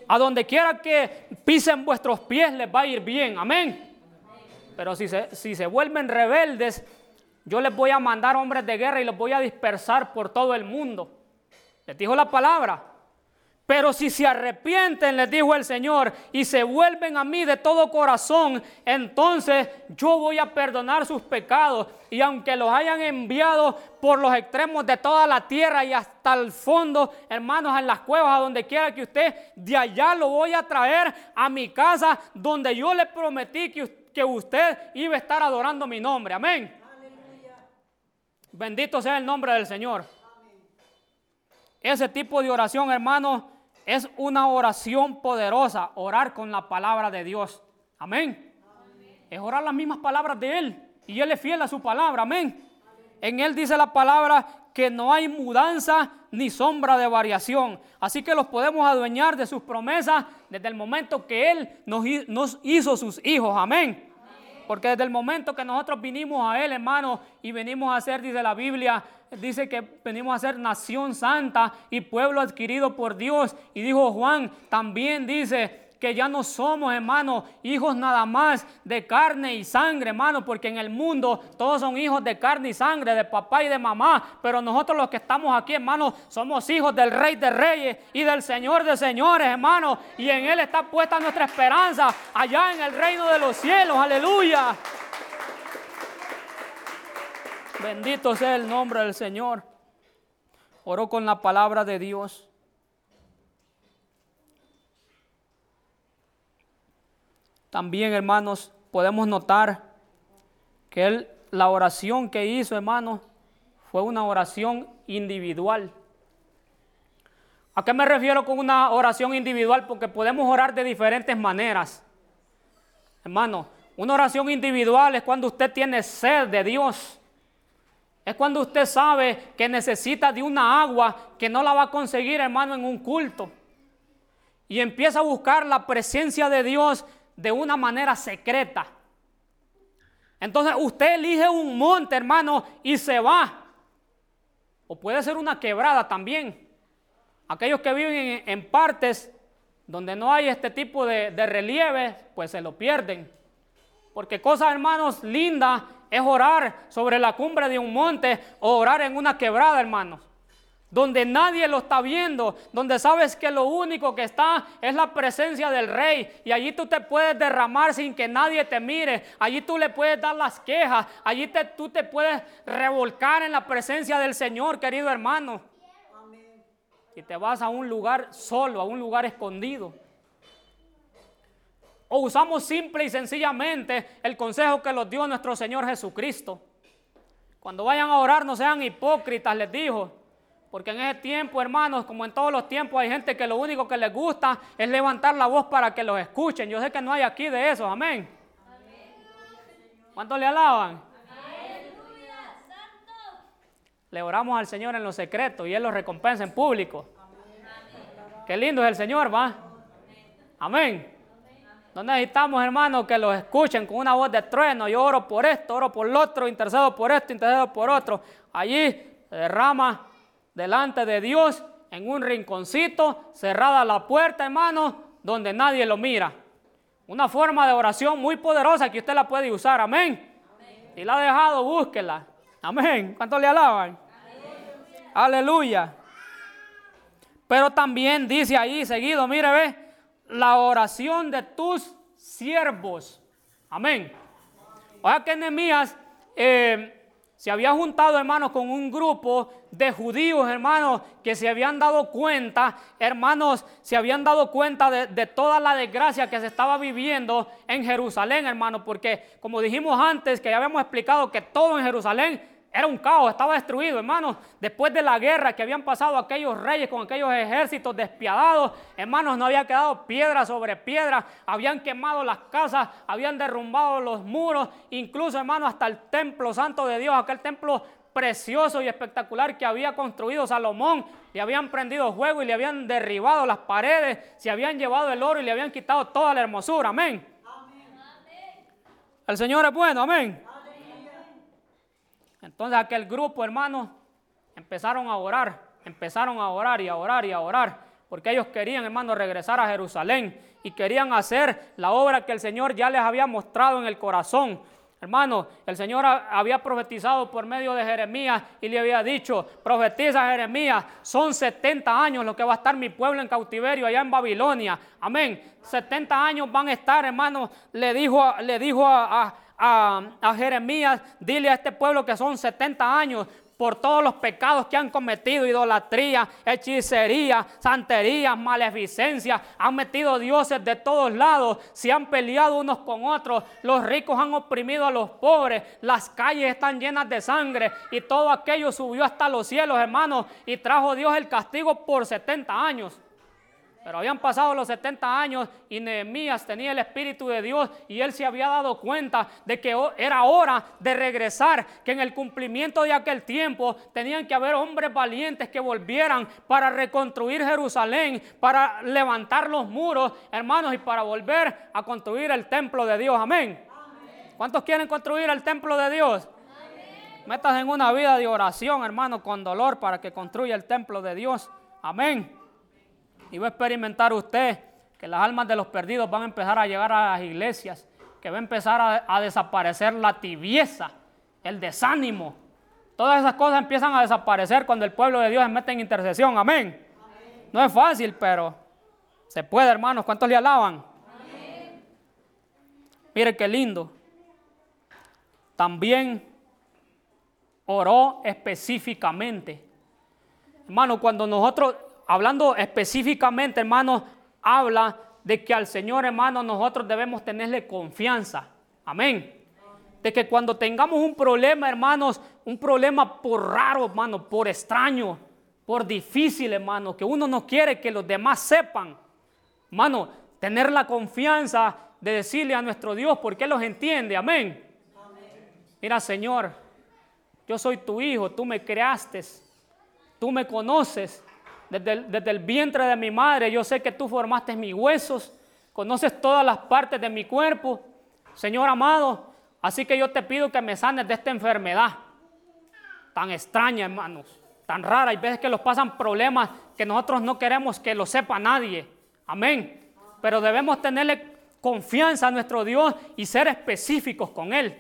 A donde quiera que pisen vuestros pies les va a ir bien. Amén. Pero si se, si se vuelven rebeldes, yo les voy a mandar hombres de guerra y los voy a dispersar por todo el mundo. Les dijo la palabra. Pero si se arrepienten, les dijo el Señor, y se vuelven a mí de todo corazón, entonces yo voy a perdonar sus pecados. Y aunque los hayan enviado por los extremos de toda la tierra y hasta el fondo, hermanos, en las cuevas, a donde quiera que usted, de allá lo voy a traer a mi casa, donde yo le prometí que, que usted iba a estar adorando mi nombre. Amén. Bendito sea el nombre del Señor. Ese tipo de oración, hermanos, es una oración poderosa, orar con la palabra de Dios. Amén. Es orar las mismas palabras de Él. Y Él es fiel a su palabra. Amén. En Él dice la palabra que no hay mudanza ni sombra de variación. Así que los podemos adueñar de sus promesas desde el momento que Él nos, hizo sus hijos. Amén. Porque desde el momento que nosotros vinimos a Él, hermano, y venimos a ser, dice la Biblia, dice que venimos a ser nación santa y pueblo adquirido por Dios. Y dijo Juan, también dice que ya no somos, hermano, hijos nada más de carne y sangre, hermano, porque en el mundo todos son hijos de carne y sangre, de papá y de mamá, pero nosotros los que estamos aquí, hermano, somos hijos del Rey de Reyes y del Señor de Señores, hermano, y en Él está puesta nuestra esperanza, allá en el reino de los cielos, aleluya. Bendito sea el nombre del Señor. Oró con la palabra de Dios. También, hermanos, podemos notar que la oración que hizo, hermanos, fue una oración individual. ¿A qué me refiero con una oración individual? Porque podemos orar de diferentes maneras. Hermano, una oración individual es cuando usted tiene sed de Dios. Es cuando usted sabe que necesita de una agua que no la va a conseguir, hermano, en un culto. Y empieza a buscar la presencia de Dios de una manera secreta. Entonces usted elige un monte, hermano, y se va. O puede ser una quebrada también. Aquellos que viven en, partes donde no hay este tipo de, de relieve, pues se lo pierden. Porque cosa, hermanos, linda es orar sobre la cumbre de un monte o orar en una quebrada, hermanos. Donde nadie lo está viendo, donde sabes que lo único que está es la presencia del rey. Y allí tú te puedes derramar sin que nadie te mire. Allí tú le puedes dar las quejas. Allí tú te puedes revolcar en la presencia del Señor, querido hermano. Y te vas a un lugar solo, a un lugar escondido. O usamos simple y sencillamente el consejo que nos dio nuestro Señor Jesucristo. Cuando vayan a orar no sean hipócritas, les dijo. Porque en ese tiempo, hermanos, como en todos los tiempos, hay gente que lo único que les gusta es levantar la voz para que los escuchen. Yo sé que no hay aquí de eso, amén. ¿Cuántos le alaban? Le oramos al Señor en lo secreto y Él lo recompensa en público. Qué lindo es el Señor, ¿va? Amén. No necesitamos, hermanos, que los escuchen con una voz de trueno. Yo oro por esto, oro por lo otro, intercedo por esto, intercedo por otro. Allí derrama delante de Dios en un rinconcito, cerrada la puerta, hermanos, donde nadie lo mira. Una forma de oración muy poderosa que usted la puede usar. Amén. Si la ha dejado, búsquela. Amén. ¿Cuánto le alaban? Aleluya. Pero también dice ahí seguido, mire, ve la oración de tus siervos. Amén. O sea que Nehemías eh, se había juntado, hermanos, con un grupo de judíos, hermanos, que se habían dado cuenta, hermanos, se habían dado cuenta de, de, toda la desgracia que se estaba viviendo en Jerusalén, hermanos, porque como dijimos antes, que ya habíamos explicado que todo en Jerusalén era un caos, estaba destruido, hermanos. Después de la guerra que habían pasado aquellos reyes con aquellos ejércitos despiadados, hermanos, no había quedado piedra sobre piedra. Habían quemado las casas, habían derrumbado los muros, incluso, hermanos, hasta el templo santo de Dios, aquel templo precioso y espectacular que había construido Salomón. Le habían prendido fuego y le habían derribado las paredes, se habían llevado el oro y le habían quitado toda la hermosura. Amén. amén. El Señor es bueno, amén. Entonces aquel grupo, hermanos, empezaron a orar, empezaron a orar y a orar y a orar, porque ellos querían, hermanos, regresar a Jerusalén y querían hacer la obra que el Señor ya les había mostrado en el corazón. Hermano, el Señor había profetizado por medio de Jeremías y le había dicho, profetiza Jeremías, son 70 años lo que va a estar mi pueblo en cautiverio allá en Babilonia. Amén. 70 años van a estar, hermano, le dijo, le dijo a a, Jeremías, dile a este pueblo que son 70 años por todos los pecados que han cometido, idolatría, hechicería, santería, maleficencia, han metido dioses de todos lados, se han peleado unos con otros, los ricos han oprimido a los pobres, las calles están llenas de sangre y todo aquello subió hasta los cielos, hermanos, y trajo Dios el castigo por 70 años. Pero habían pasado los 70 años y Nehemías tenía el Espíritu de Dios y él se había dado cuenta de que era hora de regresar, que en el cumplimiento de aquel tiempo tenían que haber hombres valientes que volvieran para reconstruir Jerusalén, para levantar los muros, hermanos, y para volver a construir el templo de Dios. Amén. ¿Cuántos quieren construir el templo de Dios? Metas en una vida de oración, hermano, con dolor para que construya el templo de Dios. Amén. Y va a experimentar usted que las almas de los perdidos van a empezar a llegar a las iglesias, que va a empezar a, desaparecer la tibieza, el desánimo. Todas esas cosas empiezan a desaparecer cuando el pueblo de Dios se mete en intercesión. Amén. No es fácil, pero se puede, hermanos. ¿Cuántos le alaban? Amén. Mire qué lindo. También oró específicamente. Hermano, cuando nosotros hablando específicamente, hermanos, habla de que al Señor, hermanos, nosotros debemos tenerle confianza. Amén. De que cuando tengamos un problema, hermanos, un problema por raro, hermano, por extraño, por difícil, hermano, que uno no quiere que los demás sepan, hermano, tener la confianza de decirle a nuestro Dios porque los entiende. Amén. Mira, Señor, yo soy tu hijo, tú me creaste, tú me conoces. Desde el, vientre de mi madre, yo sé que tú formaste mis huesos, conoces todas las partes de mi cuerpo. Señor amado, así que yo te pido que me sanes de esta enfermedad tan extraña, hermanos, tan rara. Hay veces que los pasan problemas que nosotros no queremos que lo sepa nadie. Amén. Pero debemos tenerle confianza a nuestro Dios y ser específicos con Él.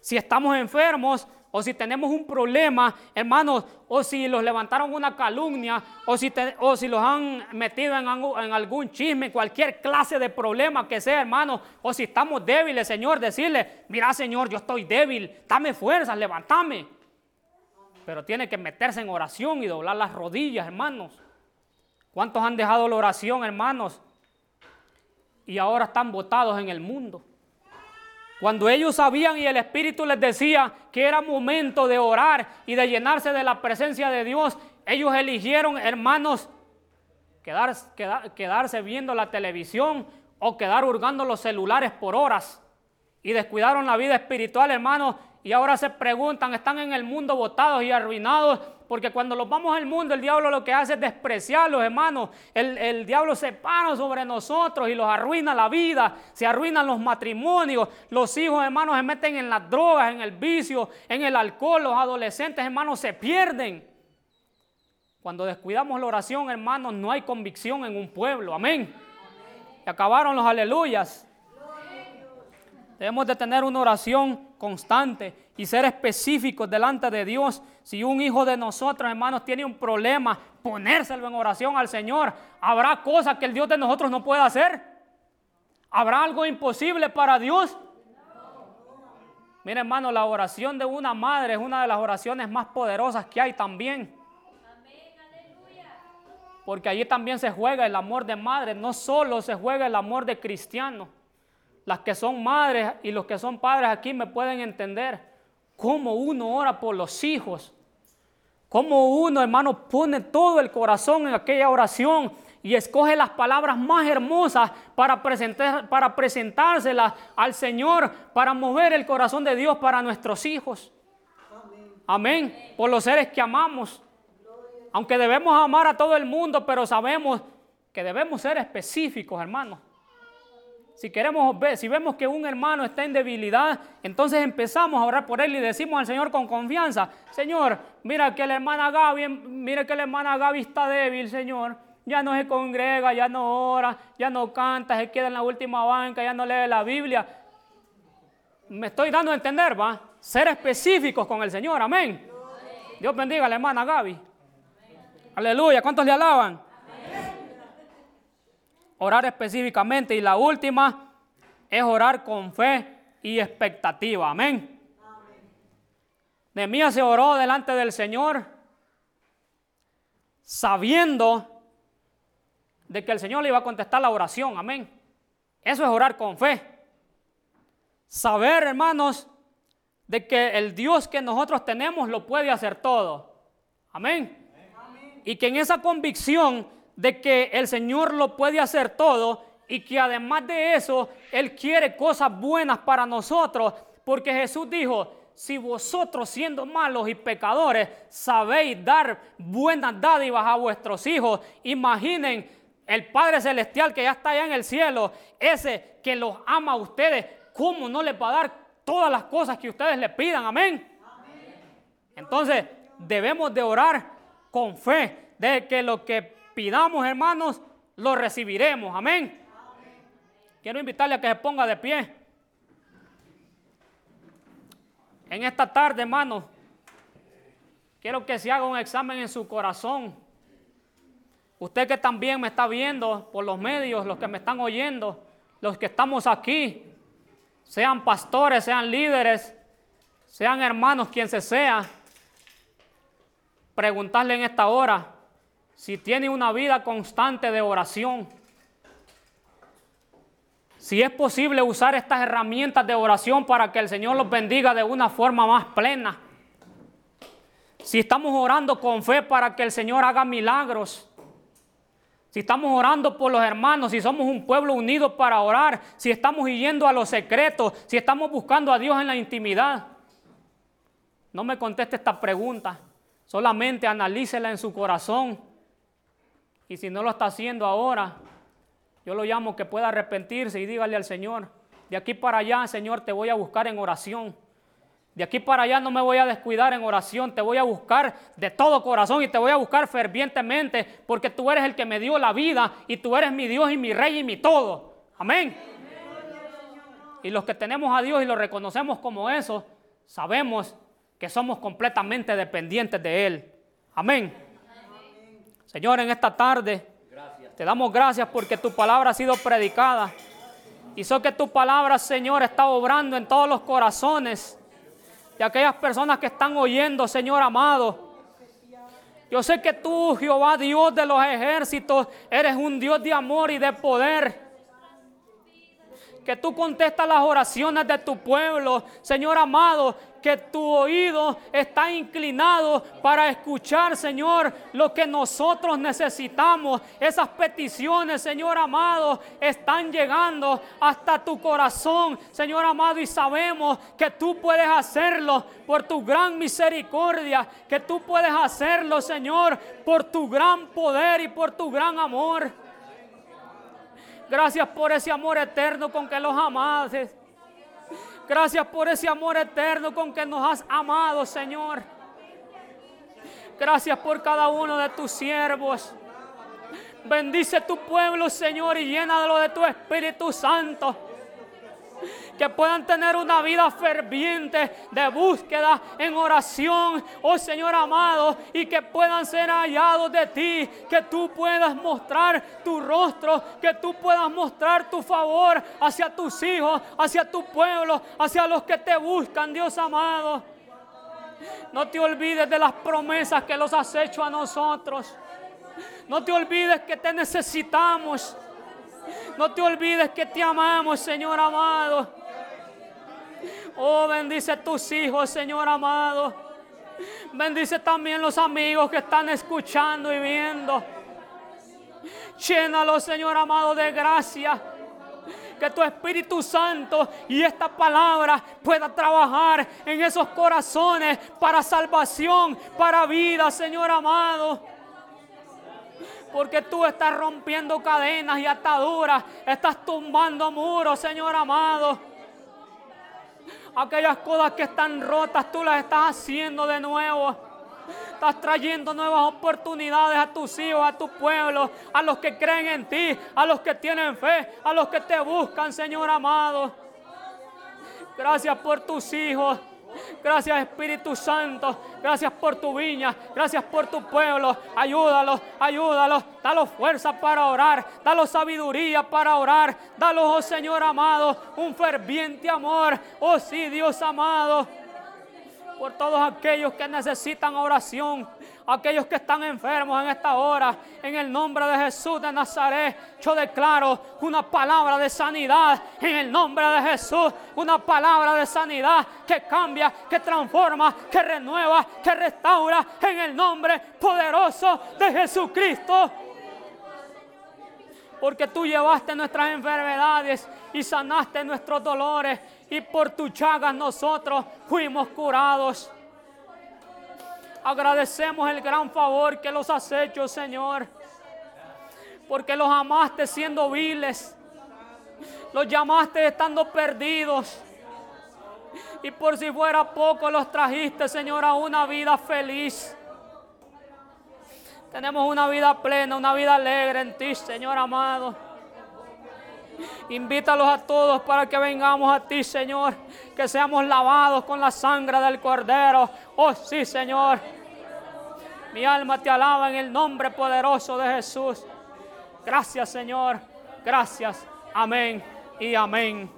Si estamos enfermos o si tenemos un problema, hermanos, o si los levantaron una calumnia, o si, los han metido en, en, algún chisme, cualquier clase de problema que sea, hermanos, o si estamos débiles, Señor, decirle, mira, Señor, yo estoy débil, dame fuerza, levantame. Pero tiene que meterse en oración y doblar las rodillas, hermanos. ¿Cuántos han dejado la oración, hermanos? y ahora están botados en el mundo. Cuando ellos sabían y el Espíritu les decía que era momento de orar y de llenarse de la presencia de Dios, ellos eligieron, hermanos, quedarse viendo la televisión o quedar hurgando los celulares por horas. Y descuidaron la vida espiritual, hermanos, y ahora se preguntan, están en el mundo botados y arruinados, porque cuando los vamos al mundo, el diablo lo que hace es despreciarlos, hermanos. El, el diablo se para sobre nosotros y los arruina la vida, se arruinan los matrimonios, los hijos, hermanos, se meten en las drogas, en el vicio, en el alcohol, los adolescentes, hermanos, se pierden. Cuando descuidamos la oración, hermanos, no hay convicción en un pueblo, amén. Y acabaron los aleluyas. Debemos de tener una oración constante y ser específicos delante de Dios. Si un hijo de nosotros, hermanos, tiene un problema, ponérselo en oración al Señor. ¿Habrá cosas que el Dios de nosotros no pueda hacer? ¿Habrá algo imposible para Dios? Mira, hermano, la oración de una madre es una de las oraciones más poderosas que hay también. Porque allí también se juega el amor de madre, no solo se juega el amor de cristiano las que son madres y los que son padres aquí me pueden entender cómo uno ora por los hijos, cómo uno, hermano, pone todo el corazón en aquella oración y escoge las palabras más hermosas para, presentar, para presentárselas al Señor, para mover el corazón de Dios para nuestros hijos. Amén. Por los seres que amamos. Aunque debemos amar a todo el mundo, pero sabemos que debemos ser específicos, hermanos. Si queremos ver, si vemos que un hermano está en debilidad, entonces empezamos a orar por él y decimos al Señor con confianza, Señor, mira que la hermana Gaby, mira que la hermana Gaby está débil, Señor. Ya no se congrega, ya no ora, ya no canta, se queda en la última banca, ya no lee la Biblia. Me estoy dando a entender, ¿va? Ser específicos con el Señor, amén. Dios bendiga a la hermana Gaby. Aleluya, ¿cuántos le alaban? Orar específicamente. Y la última es orar con fe y expectativa. Amén. Nehemías se oró delante del Señor sabiendo de que el Señor le iba a contestar la oración. Amén. Eso es orar con fe. Saber, hermanos, de que el Dios que nosotros tenemos lo puede hacer todo. Amén. Y que en esa convicción de que el Señor lo puede hacer todo y que además de eso, Él quiere cosas buenas para nosotros, porque Jesús dijo, si vosotros siendo malos y pecadores sabéis dar buenas dádivas a vuestros hijos, imaginen el Padre Celestial que ya está allá en el cielo, ese que los ama a ustedes, ¿cómo no les va a dar todas las cosas que ustedes le pidan? Amén. Entonces, debemos de orar con fe de que lo que pidamos, hermanos, lo recibiremos. Amén. Quiero invitarle a que se ponga de pie. En esta tarde, hermanos, quiero que se haga un examen en su corazón. Usted que también me está viendo por los medios, los que me están oyendo, los que estamos aquí, sean pastores, sean líderes, sean hermanos, quien se sea, preguntarle en esta hora, si tiene una vida constante de oración, si es posible usar estas herramientas de oración para que el Señor los bendiga de una forma más plena, si estamos orando con fe para que el Señor haga milagros, si estamos orando por los hermanos, si somos un pueblo unido para orar, si estamos yendo a los secretos, si estamos buscando a Dios en la intimidad. no me conteste esta pregunta. Solamente analícela en su corazón. Y si no lo está haciendo ahora, yo lo llamo que pueda arrepentirse y dígale al Señor, de aquí para allá, Señor, te voy a buscar en oración. De aquí para allá no me voy a descuidar en oración, te voy a buscar de todo corazón y te voy a buscar fervientemente porque tú eres el que me dio la vida y tú eres mi Dios y mi rey y mi todo. Amén. Y los que tenemos a Dios y lo reconocemos como eso, sabemos que somos completamente dependientes de Él. Amén. Señor, en esta tarde te damos gracias porque tu palabra ha sido predicada. Y sé que tu palabra, Señor, está obrando en todos los corazones de aquellas personas que están oyendo, Señor amado. Yo sé que tú, Jehová, Dios de los ejércitos, eres un Dios de amor y de poder que tú contestas las oraciones de tu pueblo, Señor amado, que tu oído está inclinado para escuchar, Señor, lo que nosotros necesitamos. Esas peticiones, Señor amado, están llegando hasta tu corazón, Señor amado, y sabemos que tú puedes hacerlo por tu gran misericordia, que tú puedes hacerlo, Señor, por tu gran poder y por tu gran amor. Gracias por ese amor eterno con que los amaste. Gracias por ese amor eterno con que nos has amado, Señor. Gracias por cada uno de tus siervos. Bendice tu pueblo, Señor, y llénalo de tu Espíritu Santo que puedan tener una vida ferviente de búsqueda en oración, oh Señor amado, y que puedan ser hallados de ti, que tú puedas mostrar tu rostro, que tú puedas mostrar tu favor hacia tus hijos, hacia tu pueblo, hacia los que te buscan, Dios amado. No te olvides de las promesas que los has hecho a nosotros. No te olvides que te necesitamos. No te olvides que te amamos, Señor amado. Oh, bendice tus hijos, Señor amado. Bendice también los amigos que están escuchando y viendo. Llénalo, Señor amado, de gracia. Que tu Espíritu Santo y esta palabra pueda trabajar en esos corazones para salvación, para vida, Señor amado. Porque tú estás rompiendo cadenas y ataduras, estás tumbando muros, Señor amado. Aquellas cosas que están rotas, tú las estás haciendo de nuevo. Estás trayendo nuevas oportunidades a tus hijos, a tu pueblo, a los que creen en ti, a los que tienen fe, a los que te buscan, Señor amado. Gracias por tus hijos. Gracias Espíritu Santo. Gracias por tu viña. Gracias por tu pueblo. Ayúdalos, ayúdalos. Dalos fuerza para orar. Dalos sabiduría para orar. Dalos, oh Señor amado, un ferviente amor. Oh sí, Dios amado. Por todos aquellos que necesitan oración aquellos que están enfermos en esta hora, en el nombre de Jesús de Nazaret, yo declaro una palabra de sanidad. En el nombre de Jesús, una palabra de sanidad que cambia, que transforma, que renueva, que restaura. En el nombre poderoso de Jesucristo. Porque tú llevaste nuestras enfermedades y sanaste nuestros dolores y por tu chagas nosotros fuimos curados. Agradecemos el gran favor que los has hecho, Señor. Porque los amaste siendo viles. Los llamaste estando perdidos. Y por si fuera poco los trajiste, Señor, a una vida feliz. Tenemos una vida plena, una vida alegre en ti, Señor amado. Invítalos a todos para que vengamos a ti, Señor. Que seamos lavados con la sangre del Cordero. Oh, sí, Señor. Mi alma te alaba en el nombre poderoso de Jesús. Gracias, Señor. Gracias. Amén y amén.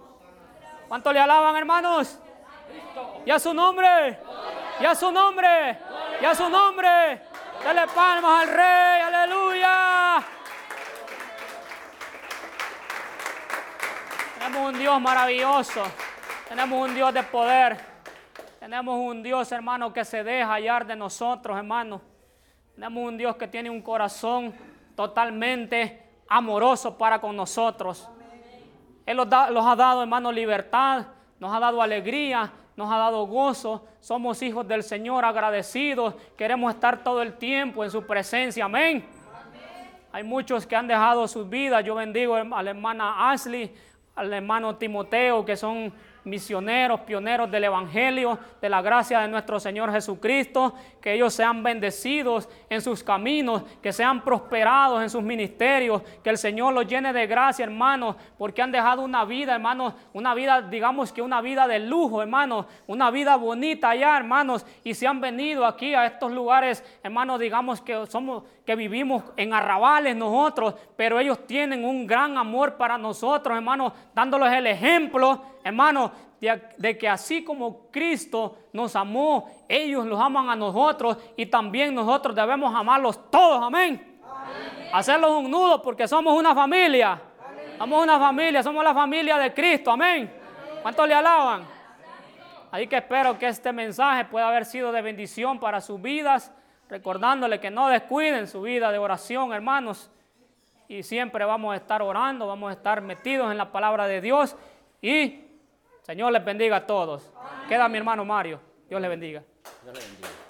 ¿Cuánto le alaban, hermanos? Y a su nombre. Y a su nombre. Y a su nombre. Dale palmas al Rey. Aleluya. Tenemos un Dios maravilloso. Tenemos un Dios de poder. Tenemos un Dios, hermano, que se deja hallar de nosotros, hermano. Tenemos un Dios que tiene un corazón totalmente amoroso para con nosotros. Él los, ha dado, hermano, libertad. nos ha dado alegría, nos ha dado gozo. Somos hijos del Señor agradecidos. Queremos estar todo el tiempo en su presencia. Amén. Hay muchos que han dejado sus vidas. Yo bendigo a la hermana Ashley, al hermano Timoteo, que son misioneros, pioneros del Evangelio, de la gracia de nuestro Señor Jesucristo, que ellos sean bendecidos en sus caminos, que sean prosperados en sus ministerios, que el Señor los llene de gracia, hermanos, porque han dejado una vida, hermanos, una vida, digamos que una vida de lujo, hermanos, una vida bonita allá, hermanos, y se han venido aquí a estos lugares, hermanos, digamos que somos, que vivimos en arrabales nosotros, pero ellos tienen un gran amor para nosotros, hermanos, dándoles el ejemplo, hermanos, de, que así como Cristo nos amó, ellos los aman a nosotros y también nosotros debemos amarlos todos, amén. Hacerlos un nudo porque somos una familia. Somos una familia, somos la familia de Cristo, amén. ¿Cuántos le alaban? Así que espero que este mensaje pueda haber sido de bendición para sus vidas, recordándole que no descuiden su vida de oración, hermanos. Y siempre vamos a estar orando, vamos a estar metidos en la palabra de Dios y Señor les bendiga a todos. Queda mi hermano Mario. Dios le bendiga. Dios bendiga.